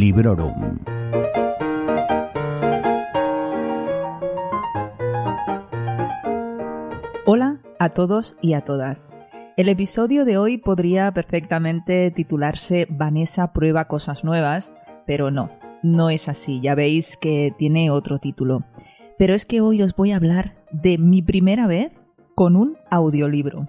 Librorum. Hola a todos y a todas. El episodio de hoy podría perfectamente titularse Vanessa prueba cosas nuevas, pero no, no es así, ya veis que tiene otro título. Pero es que hoy os voy a hablar de mi primera vez con un audiolibro.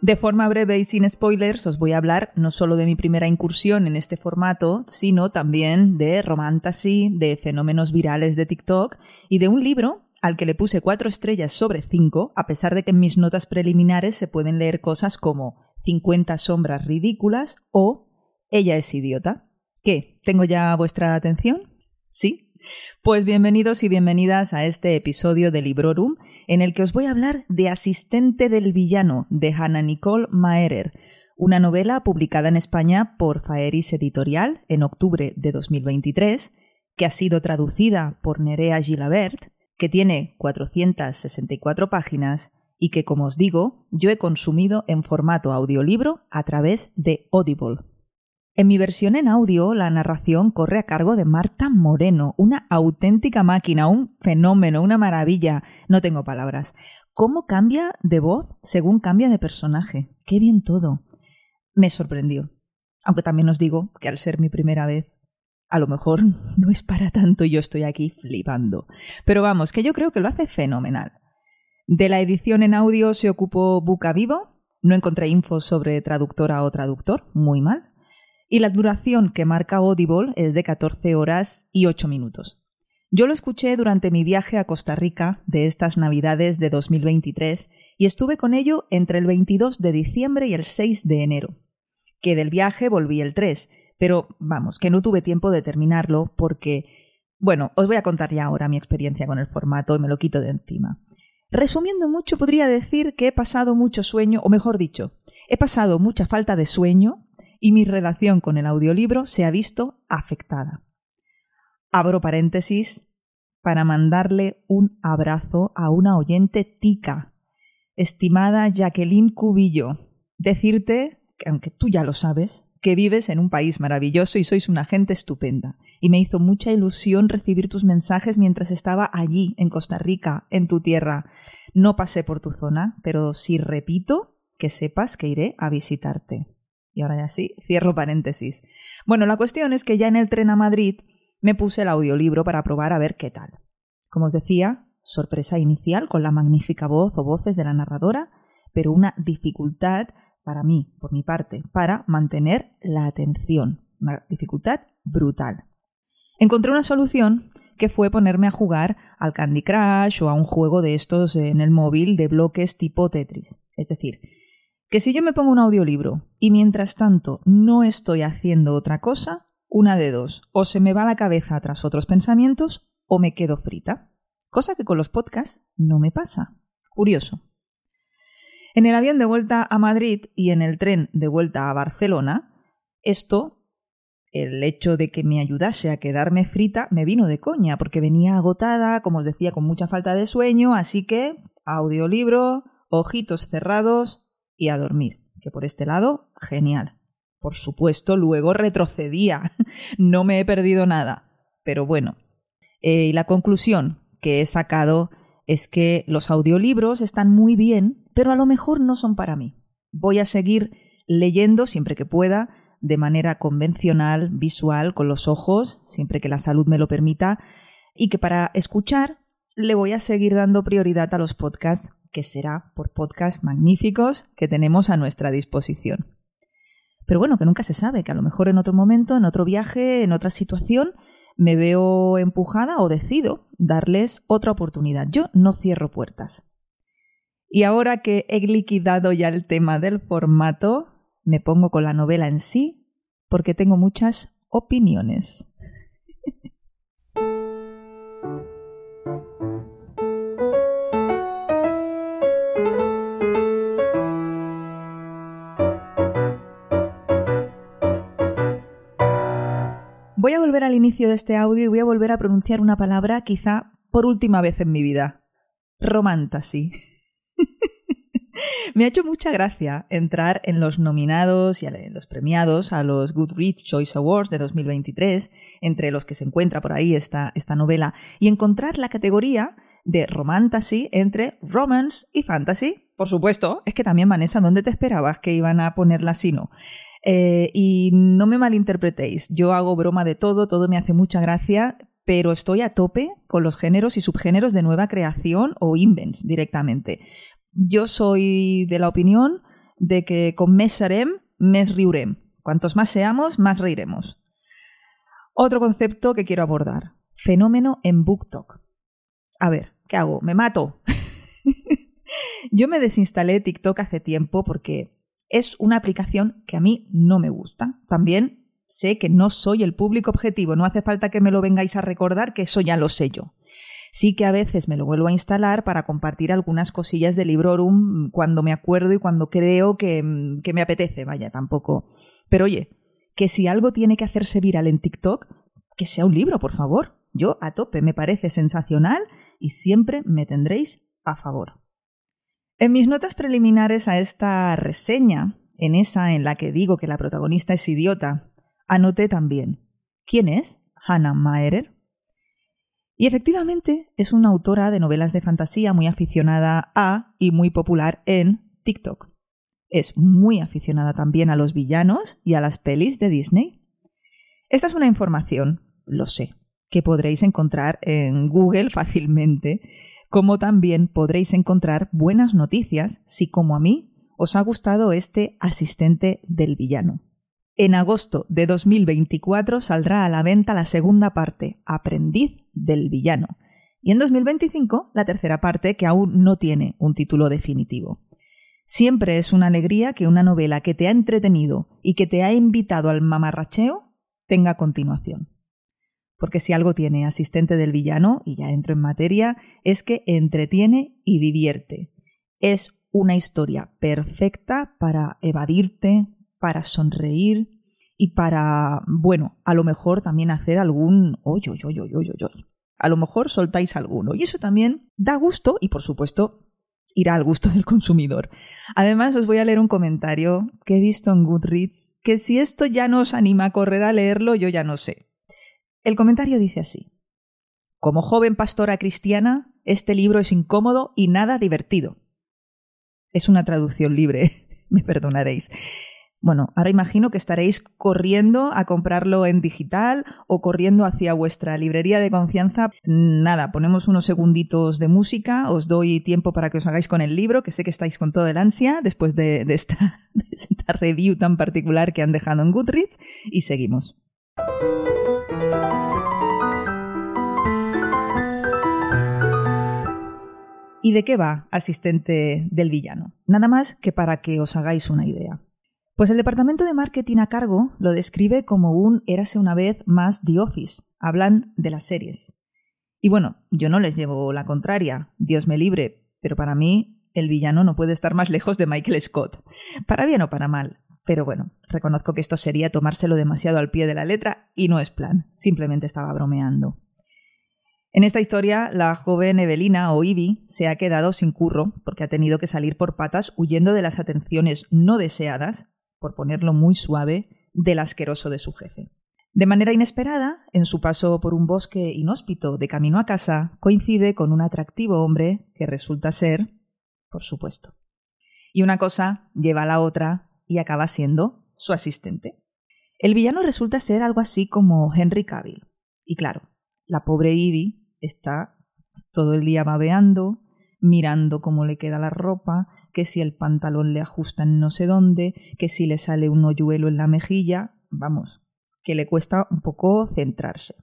De forma breve y sin spoilers, os voy a hablar no solo de mi primera incursión en este formato, sino también de romantasy, de fenómenos virales de TikTok y de un libro al que le puse cuatro estrellas sobre cinco, a pesar de que en mis notas preliminares se pueden leer cosas como 50 sombras ridículas o Ella es idiota. ¿Qué? ¿Tengo ya vuestra atención? ¿Sí? Pues bienvenidos y bienvenidas a este episodio de Librorum, en el que os voy a hablar de Asistente del Villano, de Hannah Nicole Maerer, una novela publicada en España por Faeris Editorial en octubre de 2023, que ha sido traducida por Nerea Gilabert, que tiene 464 páginas y que, como os digo, yo he consumido en formato audiolibro a través de Audible. En mi versión en audio, la narración corre a cargo de Marta Moreno, una auténtica máquina, un fenómeno, una maravilla. No tengo palabras. ¿Cómo cambia de voz según cambia de personaje? Qué bien todo. Me sorprendió. Aunque también os digo que al ser mi primera vez, a lo mejor no es para tanto y yo estoy aquí flipando. Pero vamos, que yo creo que lo hace fenomenal. De la edición en audio se ocupó Buca Vivo. No encontré info sobre traductora o traductor, muy mal y la duración que marca Audible es de 14 horas y 8 minutos. Yo lo escuché durante mi viaje a Costa Rica de estas Navidades de 2023 y estuve con ello entre el 22 de diciembre y el 6 de enero. Que del viaje volví el 3, pero vamos, que no tuve tiempo de terminarlo porque, bueno, os voy a contar ya ahora mi experiencia con el formato y me lo quito de encima. Resumiendo mucho, podría decir que he pasado mucho sueño, o mejor dicho, he pasado mucha falta de sueño y mi relación con el audiolibro se ha visto afectada. Abro paréntesis para mandarle un abrazo a una oyente tica, estimada Jacqueline Cubillo. Decirte, que aunque tú ya lo sabes, que vives en un país maravilloso y sois una gente estupenda. Y me hizo mucha ilusión recibir tus mensajes mientras estaba allí, en Costa Rica, en tu tierra. No pasé por tu zona, pero si repito, que sepas que iré a visitarte. Y ahora ya sí, cierro paréntesis. Bueno, la cuestión es que ya en el tren a Madrid me puse el audiolibro para probar a ver qué tal. Como os decía, sorpresa inicial con la magnífica voz o voces de la narradora, pero una dificultad para mí, por mi parte, para mantener la atención. Una dificultad brutal. Encontré una solución que fue ponerme a jugar al Candy Crush o a un juego de estos en el móvil de bloques tipo Tetris. Es decir, que si yo me pongo un audiolibro y mientras tanto no estoy haciendo otra cosa, una de dos, o se me va la cabeza tras otros pensamientos o me quedo frita. Cosa que con los podcasts no me pasa. Curioso. En el avión de vuelta a Madrid y en el tren de vuelta a Barcelona, esto, el hecho de que me ayudase a quedarme frita, me vino de coña, porque venía agotada, como os decía, con mucha falta de sueño, así que audiolibro, ojitos cerrados, y a dormir, que por este lado, genial. Por supuesto, luego retrocedía, no me he perdido nada. Pero bueno, eh, y la conclusión que he sacado es que los audiolibros están muy bien, pero a lo mejor no son para mí. Voy a seguir leyendo siempre que pueda, de manera convencional, visual, con los ojos, siempre que la salud me lo permita, y que para escuchar le voy a seguir dando prioridad a los podcasts que será por podcasts magníficos que tenemos a nuestra disposición. Pero bueno, que nunca se sabe, que a lo mejor en otro momento, en otro viaje, en otra situación, me veo empujada o decido darles otra oportunidad. Yo no cierro puertas. Y ahora que he liquidado ya el tema del formato, me pongo con la novela en sí, porque tengo muchas opiniones. Voy a volver al inicio de este audio y voy a volver a pronunciar una palabra quizá por última vez en mi vida. Romantasy. Me ha hecho mucha gracia entrar en los nominados y en los premiados a los Goodreads Choice Awards de 2023, entre los que se encuentra por ahí esta, esta novela, y encontrar la categoría de romantasy entre romance y fantasy. Por supuesto, es que también, Vanessa, ¿dónde te esperabas que iban a ponerla así, no? Eh, y no me malinterpretéis, yo hago broma de todo, todo me hace mucha gracia, pero estoy a tope con los géneros y subgéneros de nueva creación o invents directamente. Yo soy de la opinión de que con mes serem, mes riurem. Cuantos más seamos, más reiremos. Otro concepto que quiero abordar. Fenómeno en BookTok. A ver, ¿qué hago? ¿Me mato? Yo me desinstalé TikTok hace tiempo porque es una aplicación que a mí no me gusta. También sé que no soy el público objetivo, no hace falta que me lo vengáis a recordar, que eso ya lo sé yo. Sí que a veces me lo vuelvo a instalar para compartir algunas cosillas de Librorum cuando me acuerdo y cuando creo que, que me apetece, vaya, tampoco. Pero oye, que si algo tiene que hacerse viral en TikTok, que sea un libro, por favor. Yo a tope, me parece sensacional y siempre me tendréis a favor. En mis notas preliminares a esta reseña, en esa en la que digo que la protagonista es idiota, anoté también ¿Quién es Hannah Maerer? Y efectivamente es una autora de novelas de fantasía muy aficionada a y muy popular en TikTok. Es muy aficionada también a los villanos y a las pelis de Disney. Esta es una información, lo sé, que podréis encontrar en Google fácilmente, como también podréis encontrar buenas noticias si, como a mí, os ha gustado este asistente del villano. En agosto de 2024 saldrá a la venta la segunda parte, Aprendiz del Villano, y en 2025 la tercera parte que aún no tiene un título definitivo. Siempre es una alegría que una novela que te ha entretenido y que te ha invitado al mamarracheo tenga continuación. Porque si algo tiene asistente del villano, y ya entro en materia, es que entretiene y divierte. Es una historia perfecta para evadirte, para sonreír y para, bueno, a lo mejor también hacer algún oy, oy, oy, oy, oy. A lo mejor soltáis alguno. Y eso también da gusto y, por supuesto, irá al gusto del consumidor. Además, os voy a leer un comentario que he visto en Goodreads, que si esto ya no os anima a correr a leerlo, yo ya no sé. El comentario dice así. Como joven pastora cristiana, este libro es incómodo y nada divertido. Es una traducción libre, me perdonaréis. Bueno, ahora imagino que estaréis corriendo a comprarlo en digital o corriendo hacia vuestra librería de confianza. Nada, ponemos unos segunditos de música, os doy tiempo para que os hagáis con el libro, que sé que estáis con todo el ansia después de, esta, de esta review tan particular que han dejado en Goodreads y seguimos. ¿Y de qué va Asistente del Villano? Nada más que para que os hagáis una idea. Pues el departamento de marketing a cargo lo describe como un érase una vez más The Office. Hablan de las series. Y bueno, yo no les llevo la contraria, Dios me libre, pero para mí el villano no puede estar más lejos de Michael Scott. Para bien o para mal. Pero bueno, reconozco que esto sería tomárselo demasiado al pie de la letra y no es plan, simplemente estaba bromeando. En esta historia, la joven Evelina o Ivy se ha quedado sin curro porque ha tenido que salir por patas huyendo de las atenciones no deseadas, por ponerlo muy suave, del asqueroso de su jefe. De manera inesperada, en su paso por un bosque inhóspito de camino a casa, coincide con un atractivo hombre que resulta ser, por supuesto. Y una cosa lleva a la otra y acaba siendo su asistente. El villano resulta ser algo así como Henry Cavill. Y claro, la pobre Ivy está todo el día babeando, mirando cómo le queda la ropa, que si el pantalón le ajusta en no sé dónde, que si le sale un hoyuelo en la mejilla, vamos, que le cuesta un poco centrarse.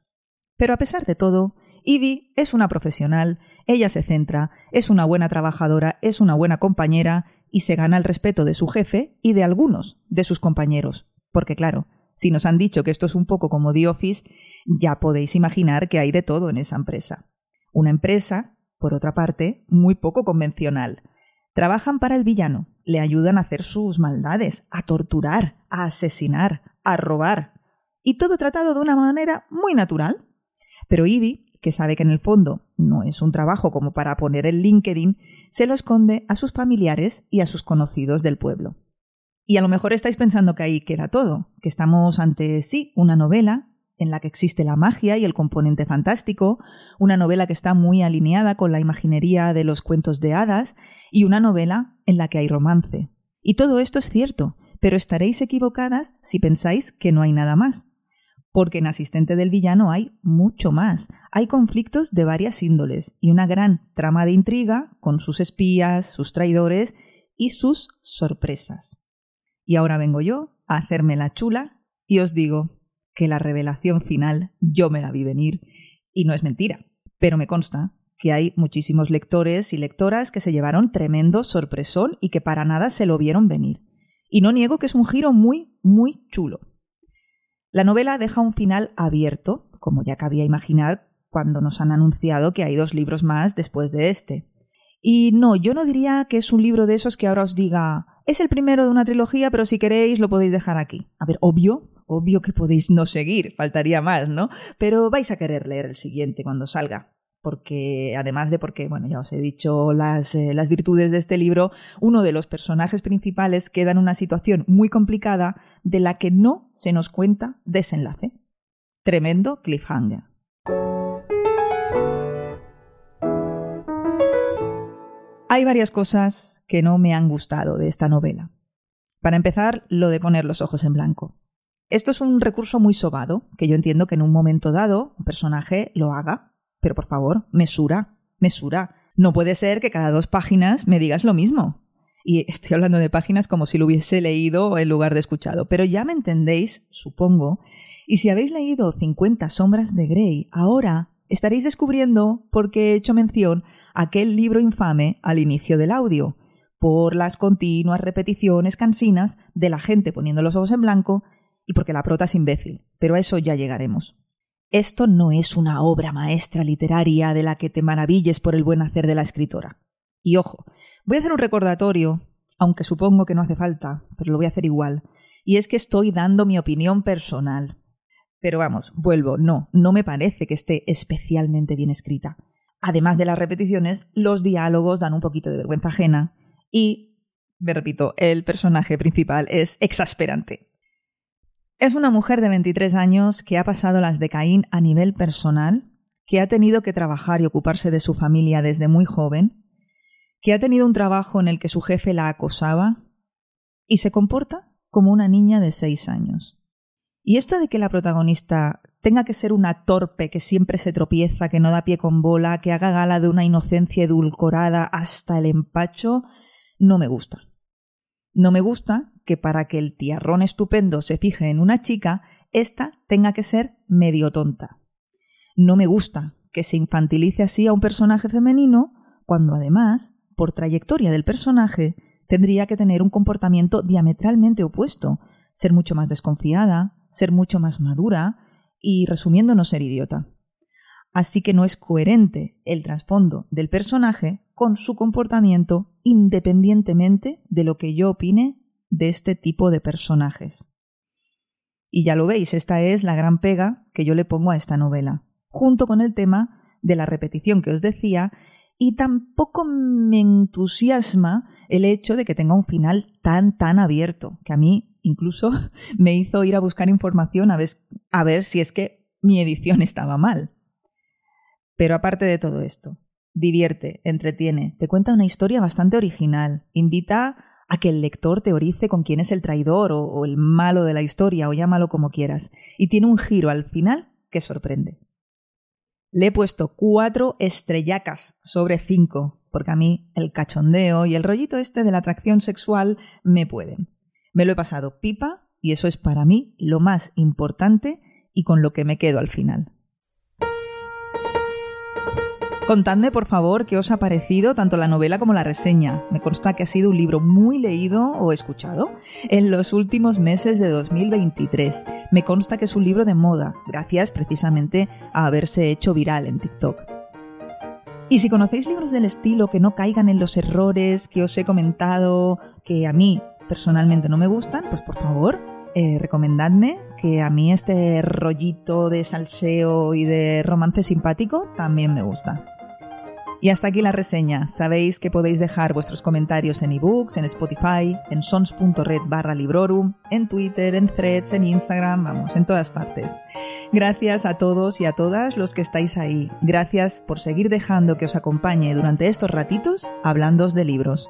Pero a pesar de todo, Ivy es una profesional, ella se centra, es una buena trabajadora, es una buena compañera y se gana el respeto de su jefe y de algunos de sus compañeros. Porque claro, si nos han dicho que esto es un poco como The Office, ya podéis imaginar que hay de todo en esa empresa. Una empresa, por otra parte, muy poco convencional. Trabajan para el villano, le ayudan a hacer sus maldades, a torturar, a asesinar, a robar. Y todo tratado de una manera muy natural. Pero Ivy que sabe que en el fondo no es un trabajo como para poner el LinkedIn, se lo esconde a sus familiares y a sus conocidos del pueblo. Y a lo mejor estáis pensando que ahí queda todo, que estamos ante sí una novela en la que existe la magia y el componente fantástico, una novela que está muy alineada con la imaginería de los cuentos de hadas y una novela en la que hay romance. Y todo esto es cierto, pero estaréis equivocadas si pensáis que no hay nada más. Porque en Asistente del Villano hay mucho más. Hay conflictos de varias índoles y una gran trama de intriga con sus espías, sus traidores y sus sorpresas. Y ahora vengo yo a hacerme la chula y os digo que la revelación final yo me la vi venir y no es mentira, pero me consta que hay muchísimos lectores y lectoras que se llevaron tremendo sorpresón y que para nada se lo vieron venir. Y no niego que es un giro muy, muy chulo. La novela deja un final abierto, como ya cabía imaginar cuando nos han anunciado que hay dos libros más después de este. Y no, yo no diría que es un libro de esos que ahora os diga, es el primero de una trilogía, pero si queréis lo podéis dejar aquí. A ver, obvio, obvio que podéis no seguir, faltaría más, ¿no? Pero vais a querer leer el siguiente cuando salga. Porque, además de porque, bueno, ya os he dicho las, eh, las virtudes de este libro, uno de los personajes principales queda en una situación muy complicada de la que no se nos cuenta desenlace. Tremendo cliffhanger. Hay varias cosas que no me han gustado de esta novela. Para empezar, lo de poner los ojos en blanco. Esto es un recurso muy sobado, que yo entiendo que en un momento dado un personaje lo haga, pero por favor, mesura, mesura. No puede ser que cada dos páginas me digas lo mismo. Y estoy hablando de páginas como si lo hubiese leído en lugar de escuchado, pero ya me entendéis, supongo. Y si habéis leído 50 sombras de Grey, ahora estaréis descubriendo por qué he hecho mención a aquel libro infame al inicio del audio, por las continuas repeticiones cansinas de la gente poniendo los ojos en blanco y porque la prota es imbécil, pero a eso ya llegaremos. Esto no es una obra maestra literaria de la que te maravilles por el buen hacer de la escritora. Y ojo, voy a hacer un recordatorio, aunque supongo que no hace falta, pero lo voy a hacer igual, y es que estoy dando mi opinión personal. Pero vamos, vuelvo, no, no me parece que esté especialmente bien escrita. Además de las repeticiones, los diálogos dan un poquito de vergüenza ajena y, me repito, el personaje principal es exasperante. Es una mujer de 23 años que ha pasado las de Caín a nivel personal, que ha tenido que trabajar y ocuparse de su familia desde muy joven, que ha tenido un trabajo en el que su jefe la acosaba y se comporta como una niña de 6 años. Y esto de que la protagonista tenga que ser una torpe que siempre se tropieza, que no da pie con bola, que haga gala de una inocencia edulcorada hasta el empacho, no me gusta. No me gusta que para que el tiarrón estupendo se fije en una chica, ésta tenga que ser medio tonta. No me gusta que se infantilice así a un personaje femenino, cuando además, por trayectoria del personaje, tendría que tener un comportamiento diametralmente opuesto, ser mucho más desconfiada, ser mucho más madura y, resumiendo, no ser idiota. Así que no es coherente el trasfondo del personaje con su comportamiento independientemente de lo que yo opine de este tipo de personajes. Y ya lo veis, esta es la gran pega que yo le pongo a esta novela, junto con el tema de la repetición que os decía, y tampoco me entusiasma el hecho de que tenga un final tan, tan abierto, que a mí incluso me hizo ir a buscar información a ver, a ver si es que mi edición estaba mal. Pero aparte de todo esto, divierte, entretiene, te cuenta una historia bastante original, invita a que el lector teorice con quién es el traidor o, o, el malo de la historia, o llámalo como quieras, y tiene un giro al final que sorprende. Le he puesto cuatro estrellacas sobre cinco, porque a mí el cachondeo y el rollito este de la atracción sexual me pueden. Me lo he pasado pipa y eso es para mí lo más importante y con lo que me quedo al final. Contadme, por favor, qué os ha parecido tanto la novela como la reseña. Me consta que ha sido un libro muy leído o escuchado en los últimos meses de 2023. Me consta que es un libro de moda, gracias precisamente a haberse hecho viral en TikTok. Y si conocéis libros del estilo que no caigan en los errores que os he comentado, que a mí personalmente no me gustan, pues por favor, eh, recomendadme, que a mí este rollito de salseo y de romance simpático también me gusta. Y hasta aquí la reseña. Sabéis que podéis dejar vuestros comentarios en ebooks, en Spotify, en sons.red barra librorum, en Twitter, en threads, en Instagram, vamos, en todas partes. Gracias a todos y a todas los que estáis ahí. Gracias por seguir dejando que os acompañe durante estos ratitos hablándoos de libros.